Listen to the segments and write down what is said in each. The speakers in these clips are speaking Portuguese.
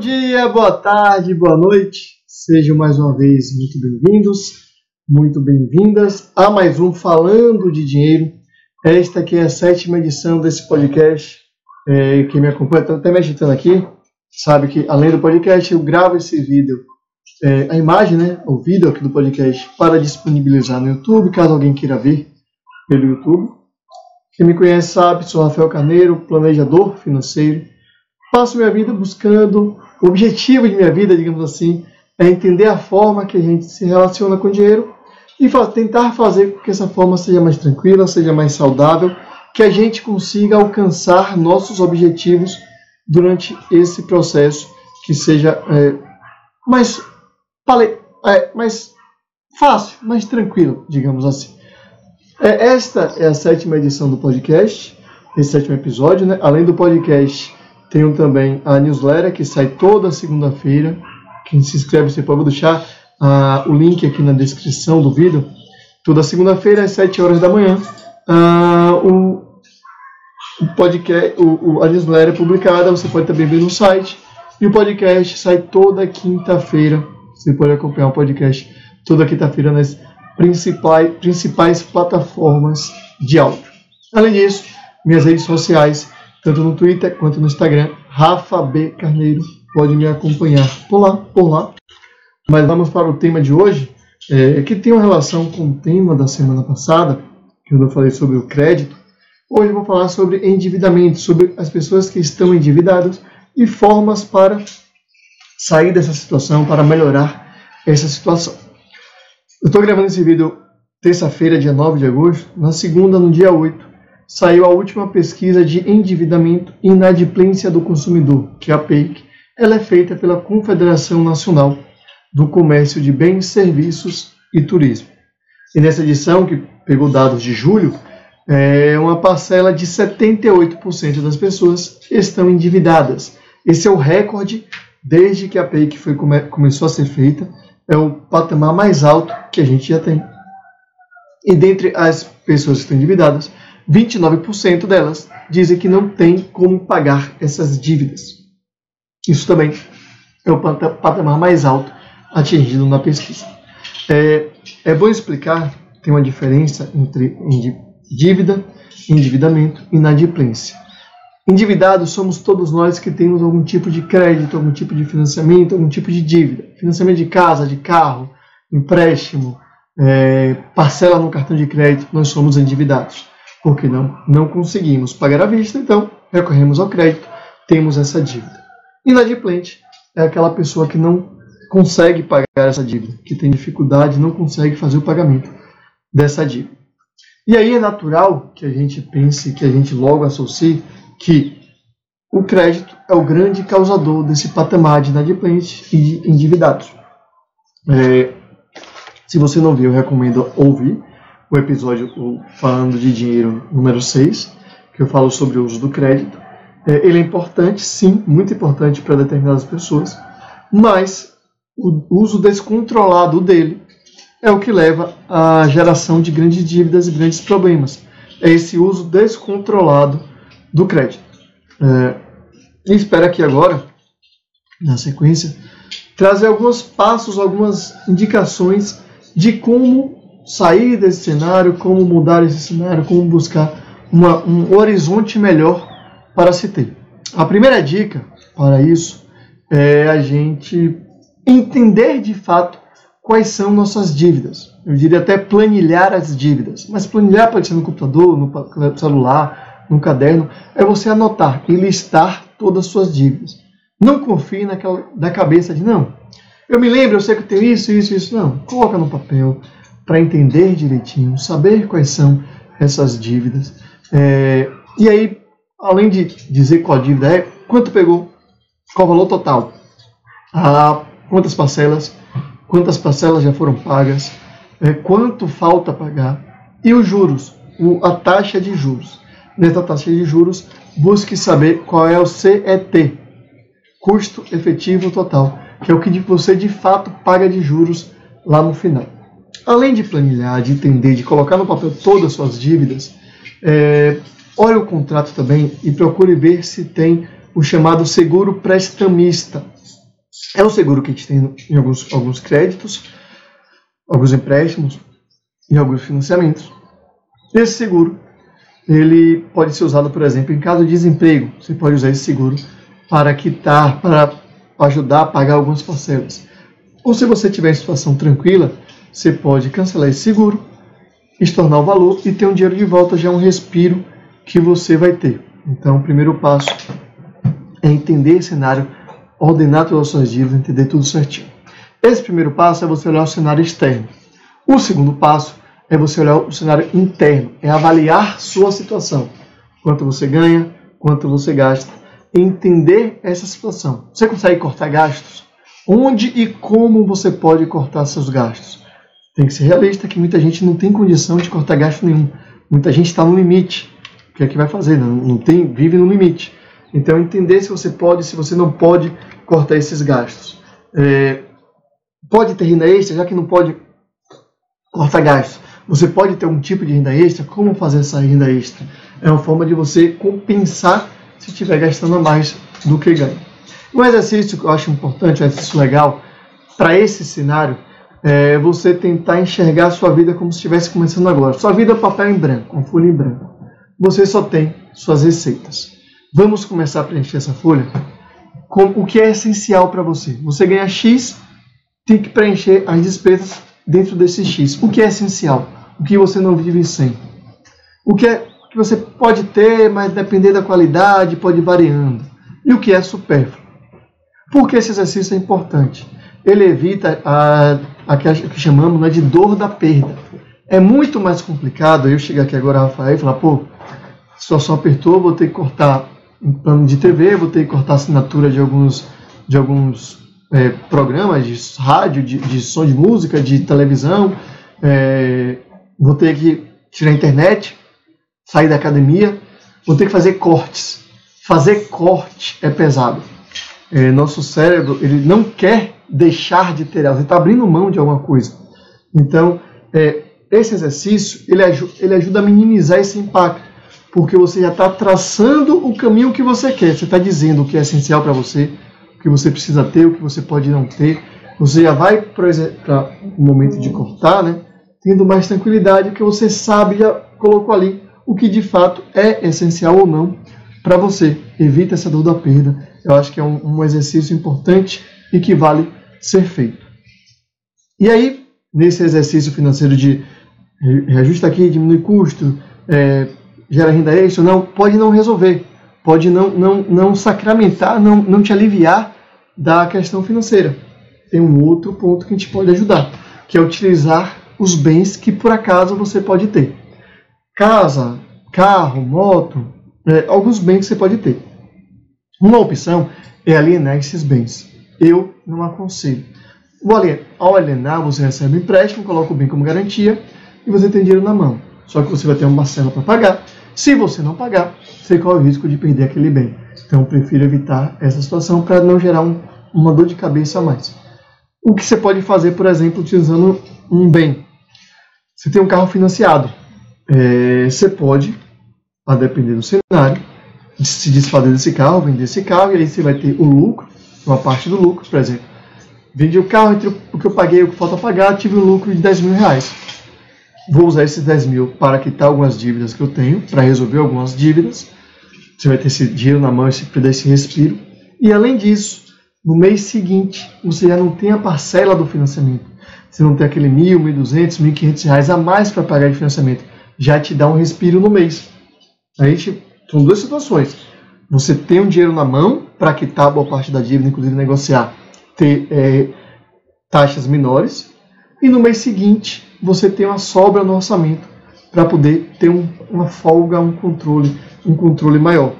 dia, boa tarde, boa noite. Sejam mais uma vez muito bem-vindos, muito bem-vindas a mais um Falando de Dinheiro. Esta aqui é a sétima edição desse podcast. É, quem me acompanha, está até me agitando aqui, sabe que além do podcast eu gravo esse vídeo, é, a imagem, né, o vídeo aqui do podcast para disponibilizar no YouTube, caso alguém queira ver pelo YouTube. Quem me conhece sabe, sou Rafael Carneiro, planejador financeiro. Passo minha vida buscando, o objetivo de minha vida, digamos assim, é entender a forma que a gente se relaciona com o dinheiro e tentar fazer com que essa forma seja mais tranquila, seja mais saudável, que a gente consiga alcançar nossos objetivos durante esse processo que seja é, mais, é, mais fácil, mais tranquilo, digamos assim. É, esta é a sétima edição do podcast, esse sétimo episódio, né? Além do podcast, tenho também a newsletter que sai toda segunda-feira. Quem se inscreve, você pode deixar uh, o link aqui na descrição do vídeo. Toda segunda-feira, às 7 horas da manhã, o, o, podcast, o, o, a newsletter é publicada. Você pode também ver no site. E o podcast sai toda quinta-feira. Você pode acompanhar o podcast toda quinta-feira nas principais, principais plataformas de áudio. Além disso, minhas redes sociais, tanto no Twitter quanto no Instagram, Rafa B Carneiro, pode me acompanhar por lá, por lá. Mas vamos para o tema de hoje, é, que tem uma relação com o tema da semana passada, que eu falei sobre o crédito. Hoje eu vou falar sobre endividamento, sobre as pessoas que estão endividadas e formas para sair dessa situação, para melhorar essa situação. Eu estou gravando esse vídeo terça-feira, dia 9 de agosto. Na segunda, no dia 8, saiu a última pesquisa de endividamento e inadimplência do consumidor, que é a PEIC. Ela é feita pela Confederação Nacional do Comércio de Bens, Serviços e Turismo. E nessa edição, que pegou dados de julho, é uma parcela de 78% das pessoas estão endividadas. Esse é o recorde desde que a PEIC foi, começou a ser feita é o patamar mais alto que a gente já tem. E dentre as pessoas que estão endividadas, 29% delas dizem que não tem como pagar essas dívidas. Isso também é o patamar mais alto atingido na pesquisa. É, é bom explicar, tem uma diferença entre dívida, endividamento e inadimplência. Endividados somos todos nós que temos algum tipo de crédito, algum tipo de financiamento, algum tipo de dívida. Financiamento de casa, de carro, empréstimo, é, parcela no cartão de crédito, nós somos endividados. Porque não, não conseguimos pagar à vista, então recorremos ao crédito, temos essa dívida. Inadimplente é aquela pessoa que não consegue pagar essa dívida, que tem dificuldade, não consegue fazer o pagamento dessa dívida. E aí é natural que a gente pense, que a gente logo associe que o crédito é o grande causador desse patamar de inadimplentes e de endividados. É, se você não viu, eu recomendo ouvir o episódio falando de dinheiro número 6, que eu falo sobre o uso do crédito. É, ele é importante, sim, muito importante para determinadas pessoas, mas o uso descontrolado dele é o que leva à geração de grandes dívidas e grandes problemas. É esse uso descontrolado do crédito. É, espero aqui agora, na sequência, trazer alguns passos, algumas indicações de como sair desse cenário, como mudar esse cenário, como buscar uma, um horizonte melhor para se ter. A primeira dica para isso é a gente entender de fato quais são nossas dívidas. Eu diria até planilhar as dívidas, mas planilhar pode ser no computador, no celular, no caderno é você anotar e listar todas as suas dívidas. Não confie naquela da cabeça de não. Eu me lembro, eu sei que eu tenho isso, isso, isso. Não, coloca no papel para entender direitinho, saber quais são essas dívidas. É, e aí, além de dizer qual dívida é, quanto pegou, qual o valor total, ah, quantas parcelas, quantas parcelas já foram pagas, é, quanto falta pagar? E os juros, o, a taxa de juros. Nessa taxa de juros, busque saber qual é o CET, custo efetivo total, que é o que você de fato paga de juros lá no final. Além de planilhar, de entender, de colocar no papel todas as suas dívidas, é, olhe o contrato também e procure ver se tem o chamado seguro prestamista. É um seguro que a gente tem em alguns, alguns créditos, alguns empréstimos e alguns financiamentos. Esse seguro ele pode ser usado, por exemplo, em caso de desemprego. Você pode usar esse seguro para quitar, para ajudar a pagar algumas parcelas. Ou se você tiver em situação tranquila, você pode cancelar esse seguro, estornar o valor e ter um dinheiro de volta, já é um respiro que você vai ter. Então, o primeiro passo é entender esse cenário, ordenar todas as suas dívidas, entender tudo certinho. Esse primeiro passo é você olhar o cenário externo. O segundo passo é você olhar o cenário interno, é avaliar sua situação. Quanto você ganha, quanto você gasta. Entender essa situação. Você consegue cortar gastos? Onde e como você pode cortar seus gastos? Tem que ser realista que muita gente não tem condição de cortar gasto nenhum. Muita gente está no limite. O que é que vai fazer? Não, não tem, vive no limite. Então entender se você pode, se você não pode cortar esses gastos. É, pode ter renda extra, já que não pode cortar gastos. Você pode ter um tipo de renda extra. Como fazer essa renda extra? É uma forma de você compensar se estiver gastando mais do que ganha. Um exercício que eu acho importante, um exercício legal, para esse cenário, é você tentar enxergar a sua vida como se estivesse começando agora. Sua vida é papel em branco, uma folha em branco. Você só tem suas receitas. Vamos começar a preencher essa folha com o que é essencial para você. Você ganha X, tem que preencher as despesas dentro desse X. O que é essencial? o que você não vive sem. O que, é, que você pode ter, mas depender da qualidade, pode ir variando. E o que é supérfluo. Por que esse exercício é importante? Ele evita a, a, que, chamamos né, de dor da perda. É muito mais complicado eu chegar aqui agora, Rafael, e falar, pô, a situação apertou, vou ter que cortar um plano de TV, vou ter que cortar assinatura de alguns, de alguns é, programas de rádio, de, de som de música, de televisão, é, vou ter que tirar a internet, sair da academia, vou ter que fazer cortes. Fazer corte é pesado. É, nosso cérebro ele não quer deixar de ter ela, ele está abrindo mão de alguma coisa. Então, é, esse exercício ele, ele ajuda a minimizar esse impacto, porque você já está traçando o caminho que você quer. Você está dizendo o que é essencial para você, o que você precisa ter, o que você pode não ter. Você já vai para o momento de cortar, né? tendo mais tranquilidade, porque você sabe, já colocou ali o que de fato é essencial ou não para você. Evita essa dor da perda. Eu acho que é um, um, exercício importante e que vale ser feito. E aí, nesse exercício financeiro de reajusta aqui, diminui custo, é, gera renda extra, não, pode não resolver, pode não, não, não sacramentar, não, não te aliviar da questão financeira. Tem um outro ponto que a gente pode ajudar, que é utilizar os bens que por acaso você pode ter. Casa, carro, moto, é, alguns bens que você pode ter. Uma opção é alienar esses bens. Eu não aconselho. Ao alienar, você recebe um empréstimo, coloca o bem como garantia e você tem dinheiro na mão. Só que você vai ter uma parcela para pagar. Se você não pagar, você corre o risco de perder aquele bem. Então, eu prefiro evitar essa situação para não gerar um, uma dor de cabeça a mais. O que você pode fazer, por exemplo, utilizando um bem você tem um carro financiado. É, você pode, a depender do cenário, se desfazer desse carro, vender esse carro, e aí você vai ter o lucro, uma parte do lucro, por exemplo. Vendi o carro, entre o que eu paguei e o que falta pagar, tive um lucro de 10 mil reais. Vou usar esses 10 mil para quitar algumas dívidas que eu tenho, para resolver algumas dívidas. Você vai ter esse dinheiro na mão, esse, esse respiro. E além disso, no mês seguinte, você já não tem a parcela do financiamento você não tem aquele mil, mil duzentos, mil quinhentos reais a mais para pagar de financiamento. Já te dá um respiro no mês. A gente, são duas situações. Você tem um dinheiro na mão para quitar boa parte da dívida, inclusive negociar, ter é, taxas menores. E no mês seguinte, você tem uma sobra no orçamento para poder ter um, uma folga, um controle, um controle maior.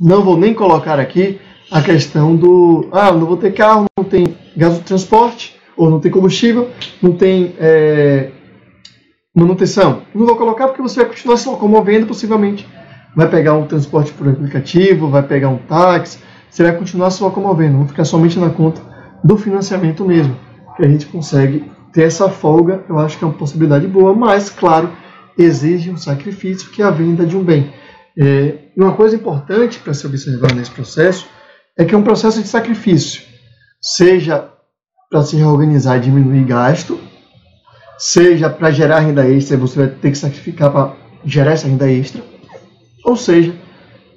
Não vou nem colocar aqui a questão do, ah, não vou ter carro, não tem gasto de transporte, ou não tem combustível, não tem é, manutenção. Não vou colocar porque você vai continuar se locomovendo, possivelmente. Vai pegar um transporte por aplicativo, vai pegar um táxi, você vai continuar se locomovendo, não ficar somente na conta do financiamento mesmo. Que a gente consegue ter essa folga, eu acho que é uma possibilidade boa, mas, claro, exige um sacrifício que é a venda de um bem. É, uma coisa importante para se observar nesse processo é que é um processo de sacrifício, seja para se reorganizar e diminuir gasto, seja para gerar renda extra, você vai ter que sacrificar para gerar essa renda extra, ou seja,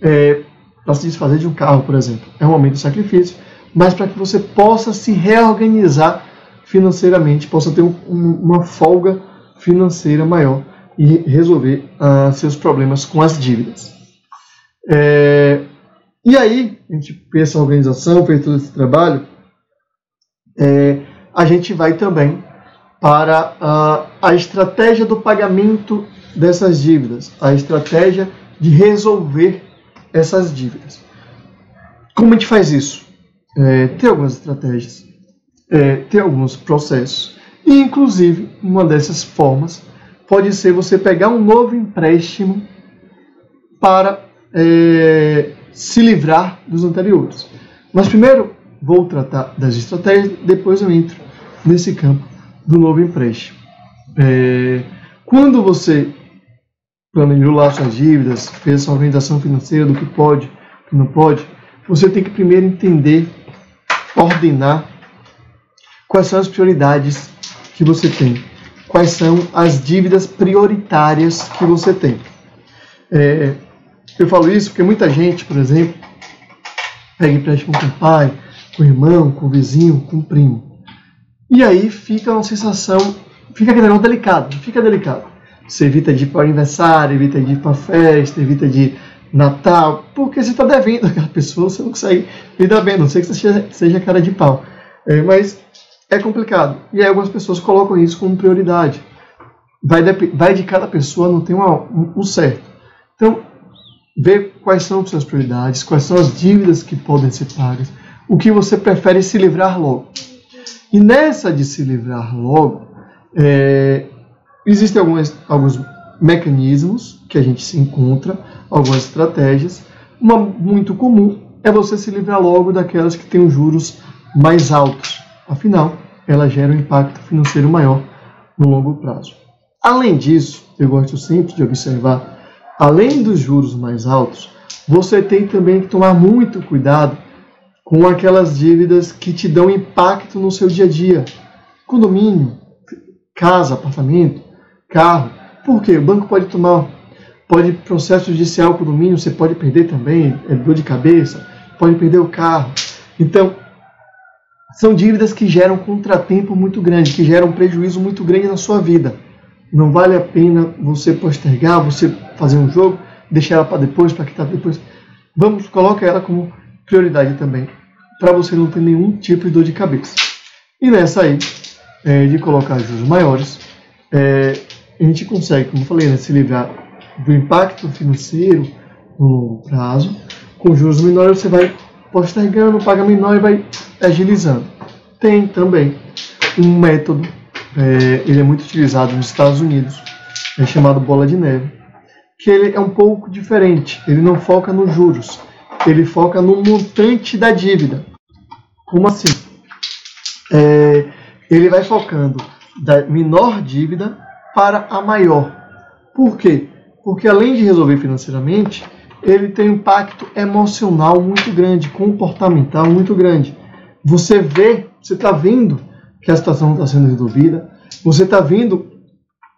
é, para se desfazer de um carro, por exemplo. É um momento de sacrifício, mas para que você possa se reorganizar financeiramente, possa ter um, uma folga financeira maior e resolver uh, seus problemas com as dívidas. É, e aí, a gente pensa a organização, fez todo esse trabalho, é, a gente vai também para uh, a estratégia do pagamento dessas dívidas, a estratégia de resolver essas dívidas. Como a gente faz isso? É, tem algumas estratégias, é, tem alguns processos, e inclusive uma dessas formas pode ser você pegar um novo empréstimo para é, se livrar dos anteriores. Mas primeiro vou tratar das estratégias, depois eu entro nesse campo do novo empréstimo. É, quando você planejou suas dívidas, fez essa organização financeira do que pode, que não pode, você tem que primeiro entender, ordenar quais são as prioridades que você tem, quais são as dívidas prioritárias que você tem. É, eu falo isso porque muita gente, por exemplo, pega empréstimo com o pai, com o irmão, com o vizinho, com o primo. E aí fica uma sensação, fica aquele negócio delicado, fica delicado. Você evita de ir para aniversário, evita de ir para festa, evita de Natal, porque você está devendo aquela pessoa, você não consegue lidar bem, não sei que você seja, cara de pau. É, mas é complicado. E aí algumas pessoas colocam isso como prioridade. Vai de, vai de cada pessoa, não tem uma, um, um certo. Então, ver quais são as suas prioridades, quais são as dívidas que podem ser pagas, o que você prefere se livrar logo. E nessa de se livrar logo, é, Existem algumas, alguns mecanismos que a gente se encontra, algumas estratégias. Uma muito comum é você se livrar logo daquelas que têm os juros mais altos. Afinal, ela gera um impacto financeiro maior no longo prazo. Além disso, eu gosto sempre de observar, além dos juros mais altos, você tem também que tomar muito cuidado com aquelas dívidas que te dão impacto no seu dia a dia. Condomínio, casa, apartamento, carro. Por quê? O banco pode tomar, pode processo judicial com o domínio, você pode perder também, é dor de cabeça, pode perder o carro. Então, são dívidas que geram contratempo muito grande, que geram prejuízo muito grande na sua vida. Não vale a pena você postergar, você fazer um jogo, deixar ela para depois, para quitar depois. Vamos, coloca ela como prioridade também, para você não ter nenhum tipo de dor de cabeça. E nessa aí, é, de colocar juros maiores, é, a gente consegue, como eu falei, né, se livrar do impacto financeiro no longo prazo. Com juros menores, você vai postergando, paga menor e vai agilizando. Tem também um método, é, ele é muito utilizado nos Estados Unidos, é chamado bola de neve, que ele é um pouco diferente. Ele não foca nos juros, ele foca no montante da dívida. Como assim? É, ele vai focando da menor dívida para a maior. Por quê? Porque além de resolver financeiramente, ele tem um impacto emocional muito grande, comportamental muito grande. Você vê, você está vendo que a situação está sendo resolvida, você está vendo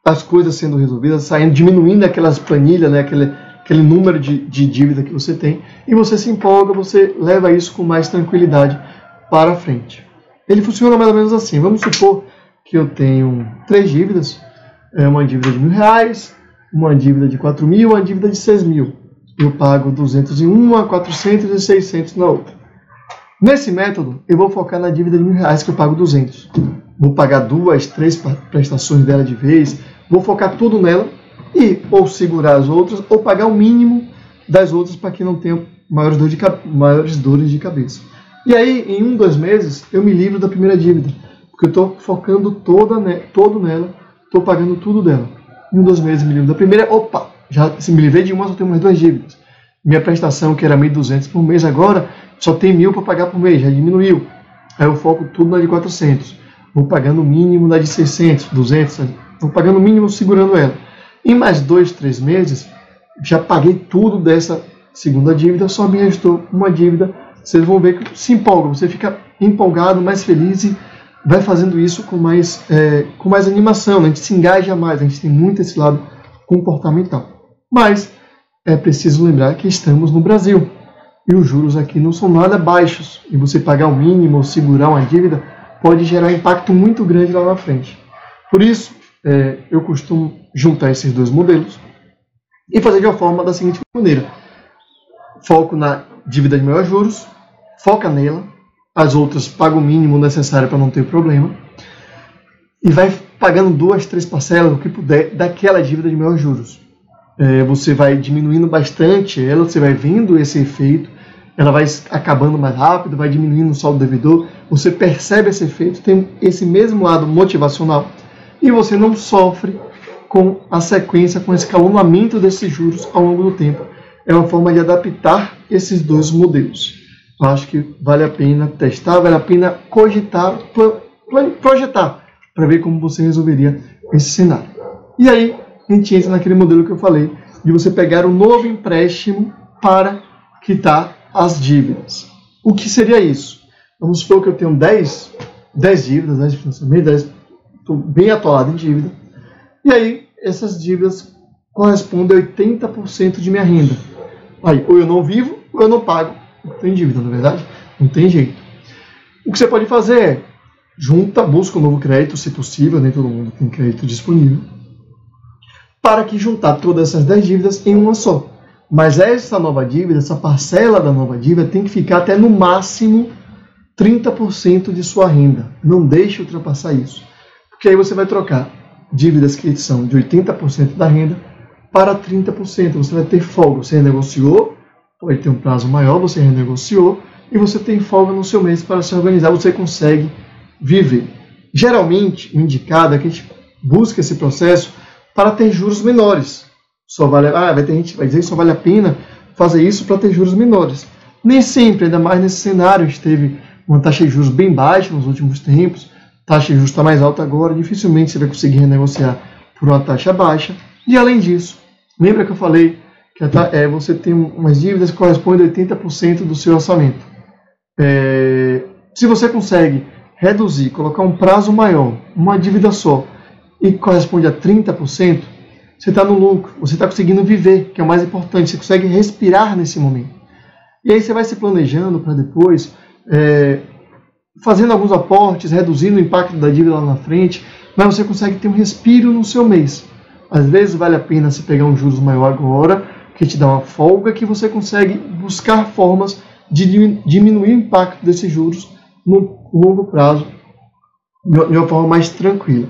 as coisas sendo resolvidas, saindo, diminuindo aquelas planilhas, né, aquele, aquele número de, de dívida que você tem, e você se empolga, você leva isso com mais tranquilidade para frente. Ele funciona mais ou menos assim. Vamos supor que eu tenho três dívidas, é uma dívida de mil reais, uma dívida de quatro mil, uma dívida de seis mil. Eu pago 200 em uma, 400 e 600 na outra. Nesse método, eu vou focar na dívida de mil reais que eu pago 200. Vou pagar duas, três prestações dela de vez, vou focar tudo nela e ou segurar as outras ou pagar o mínimo das outras para que não tenha maiores, dor de, maiores dores de cabeça. E aí, em um, dois meses, eu me livro da primeira dívida, porque eu estou focando toda, todo nela estou pagando tudo dela. Em um dos meses me livro da primeira, opa, já se me livrei de uma, só tenho mais duas dívidas. Minha prestação, que era 1.200 por mês, agora só tem mil para pagar por mês, já diminuiu. Aí eu foco tudo na de 400. Vou pagando o mínimo na de 600, 200, vou pagando o mínimo segurando ela. Em mais dois, três meses, já paguei tudo dessa segunda dívida, só me restou uma dívida. Vocês vão ver que se empolga, você fica empolgado, mais feliz e vai fazendo isso com mais, é, com mais animação, né? a gente se engaja mais, a gente tem muito esse lado comportamental. Mas é preciso lembrar que estamos no Brasil e os juros aqui não são nada baixos e você pagar o mínimo ou segurar uma dívida pode gerar impacto muito grande lá na frente. Por isso, é, eu costumo juntar esses dois modelos e fazer de uma forma da seguinte maneira: foco na dívida de maiores juros, foca nela, as outras paga o mínimo necessário para não ter problema e vai pagando duas, três parcelas, o que puder, daquela dívida de maiores juros. É, você vai diminuindo bastante ela, você vai vendo esse efeito, ela vai acabando mais rápido, vai diminuindo o saldo devedor, você percebe esse efeito, tem esse mesmo lado motivacional e você não sofre com a sequência, com esse escalonamento desses juros ao longo do tempo. É uma forma de adaptar esses dois modelos. Eu acho que vale a pena testar, vale a pena cogitar, projetar, para ver como você resolveria esse cenário. E aí, a gente entra naquele modelo que eu falei, de você pegar um novo empréstimo para quitar as dívidas. O que seria isso? Vamos supor que eu tenho 10, 10 dívidas, 10 de financiamento, 10, estou bem atolado em dívida. E aí, essas dívidas correspondem a 80% de minha renda. Aí, ou eu não vivo, ou eu não pago. Não tem dívida, na é verdade? Não tem jeito. O que você pode fazer é junta, busca um novo crédito, se possível, nem todo mundo tem crédito disponível, para que juntar todas essas 10 dívidas em uma só. Mas essa nova dívida, essa parcela da nova dívida tem que ficar até no máximo 30% de sua renda. Não deixe ultrapassar isso. Porque aí você vai trocar dívidas que são de 80% da renda para 30%. Você vai ter folga. Você renegociou, pode ter um prazo maior, você renegociou e você tem folga no seu mês para se organizar. Você consegue viver. Geralmente, o indicado é que a gente busca esse processo para ter juros menores. Só vale, ah, vai ter gente vai dizer que só vale a pena fazer isso para ter juros menores. Nem sempre, ainda mais nesse cenário, a gente teve uma taxa de juros bem baixa nos últimos tempos, taxa de juros está mais alta agora, dificilmente você vai conseguir renegociar por uma taxa baixa. E além disso, lembra que eu falei é, você tem umas dívidas que correspondem a 80% do seu orçamento. É, se você consegue reduzir, colocar um prazo maior, uma dívida só, e corresponde a 30%, você está no lucro, você está conseguindo viver, que é o mais importante, você consegue respirar nesse momento. E aí você vai se planejando para depois, é, fazendo alguns aportes, reduzindo o impacto da dívida lá na frente, mas você consegue ter um respiro no seu mês. Às vezes vale a pena você pegar um juros maior agora, que te dá uma folga, que você consegue buscar formas de diminuir o impacto desses juros no longo prazo, de uma forma mais tranquila.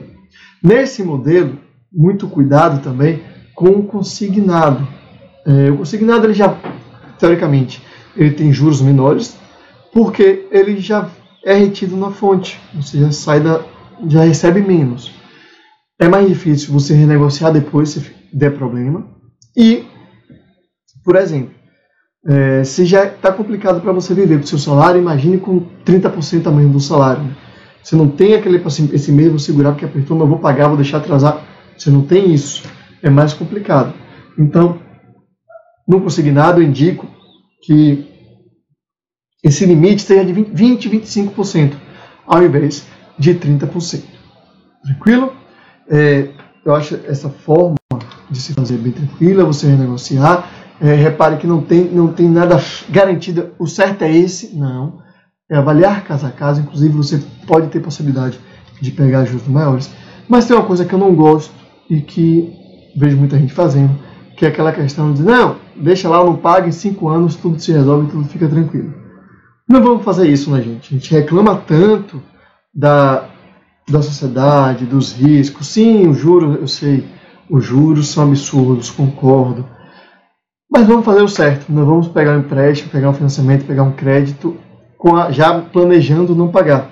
Nesse modelo, muito cuidado também com o consignado. É, o consignado, ele já, teoricamente, ele tem juros menores, porque ele já é retido na fonte, você já sai da, já recebe menos. É mais difícil você renegociar depois se der problema. E, por exemplo, é, se já está complicado para você viver com seu salário, imagine com 30% a menos do salário. Né? Você não tem aquele assim, esse mesmo segurar porque apertou, não vou pagar, vou deixar atrasar. Você não tem isso. É mais complicado. Então, no consignado, eu indico que esse limite seja de 20, 25%, ao invés de 30%. Tranquilo? É, eu acho essa forma de se fazer bem tranquila, você renegociar. É, repare que não tem, não tem nada garantido, o certo é esse, não. É avaliar caso a caso, inclusive você pode ter possibilidade de pegar juros maiores. Mas tem uma coisa que eu não gosto e que vejo muita gente fazendo, que é aquela questão de não, deixa lá, não paga, em cinco anos tudo se resolve, tudo fica tranquilo. Não vamos fazer isso, né, gente? A gente reclama tanto da, da sociedade, dos riscos. Sim, os juros, eu sei, os juros são absurdos, concordo. Mas vamos fazer o certo. Não vamos pegar um empréstimo, pegar um financiamento, pegar um crédito, a, já planejando não pagar.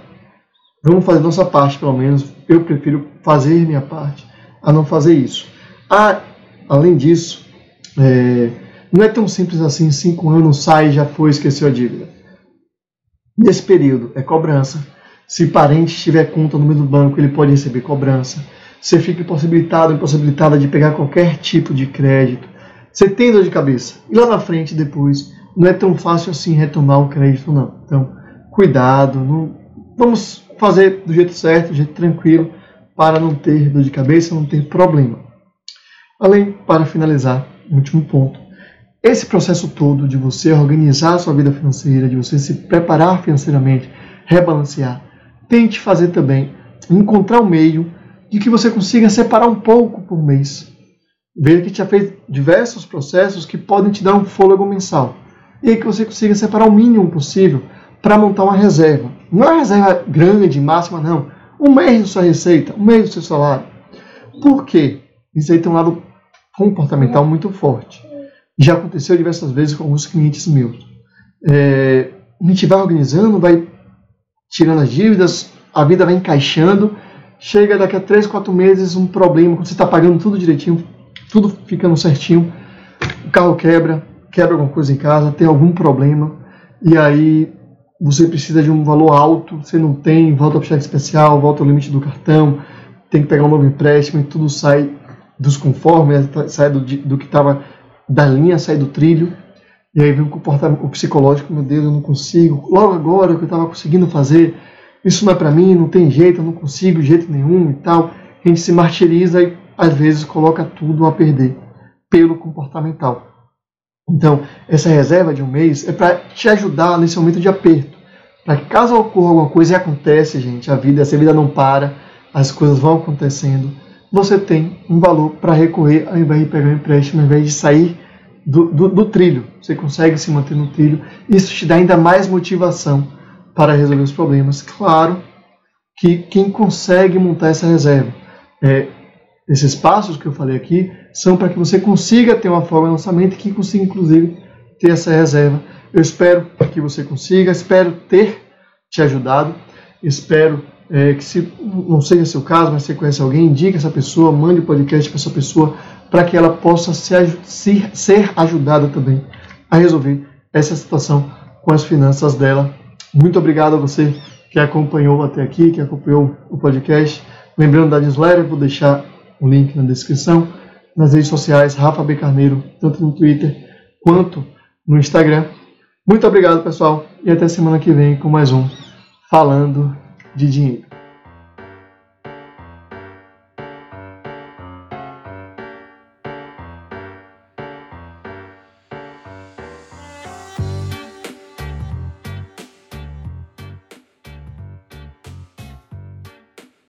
Vamos fazer nossa parte, pelo menos. Eu prefiro fazer minha parte a não fazer isso. Ah, além disso, é, não é tão simples assim. Cinco anos sai, já foi, esqueceu a dívida. Nesse período é cobrança. Se parente tiver conta no meio do banco, ele pode receber cobrança. Você fica impossibilitado, impossibilitada de pegar qualquer tipo de crédito. Você tem dor de cabeça. E lá na frente, depois, não é tão fácil assim retomar o crédito, não. Então, cuidado. Não... Vamos fazer do jeito certo, do jeito tranquilo, para não ter dor de cabeça, não ter problema. Além, para finalizar, último ponto. Esse processo todo de você organizar a sua vida financeira, de você se preparar financeiramente, rebalancear, tente fazer também, encontrar um meio de que você consiga separar um pouco por mês. Veja que já fez diversos processos que podem te dar um fôlego mensal. E aí que você consiga separar o mínimo possível para montar uma reserva. Não é uma reserva grande, máxima, não. Um mês da sua receita, um mês do seu salário. Por quê? Isso aí tem um lado comportamental muito forte. Já aconteceu diversas vezes com alguns clientes meus. É, a gente vai organizando, vai tirando as dívidas, a vida vai encaixando. Chega daqui a 3, 4 meses um problema, quando você está pagando tudo direitinho, tudo ficando certinho, o carro quebra, quebra alguma coisa em casa, tem algum problema, e aí você precisa de um valor alto, você não tem, volta para o cheque especial, volta ao limite do cartão, tem que pegar um novo empréstimo e tudo sai dos conformes, sai do, do que estava da linha, sai do trilho. E aí vem o comportamento o psicológico, meu Deus, eu não consigo. Logo agora que eu estava conseguindo fazer, isso não é para mim, não tem jeito, eu não consigo jeito nenhum e tal. A gente se martiriza e às vezes coloca tudo a perder pelo comportamental. Então, essa reserva de um mês é para te ajudar nesse momento de aperto. Para que caso ocorra alguma coisa e acontece, gente, a vida, essa vida não para, as coisas vão acontecendo você tem um valor para recorrer ao invés de pegar um empréstimo, ao invés de sair do, do, do, trilho. Você consegue se manter no trilho. Isso te dá ainda mais motivação para resolver os problemas. Claro que quem consegue montar essa reserva, é, esses passos que eu falei aqui, são para que você consiga ter uma forma de lançamento que consiga, inclusive, ter essa reserva. Eu espero que você consiga, espero ter te ajudado, espero é, que se não seja seu caso, mas você conhece alguém, indique essa pessoa, mande o podcast para essa pessoa, para que ela possa se, se, ser ajudada também a resolver essa situação com as finanças dela. Muito obrigado a você que acompanhou até aqui, que acompanhou o podcast. Lembrando da newsletter, vou deixar o link na descrição. Nas redes sociais, Rafa B. Carneiro, tanto no Twitter quanto no Instagram. Muito obrigado, pessoal, e até semana que vem com mais um Falando de dinheiro.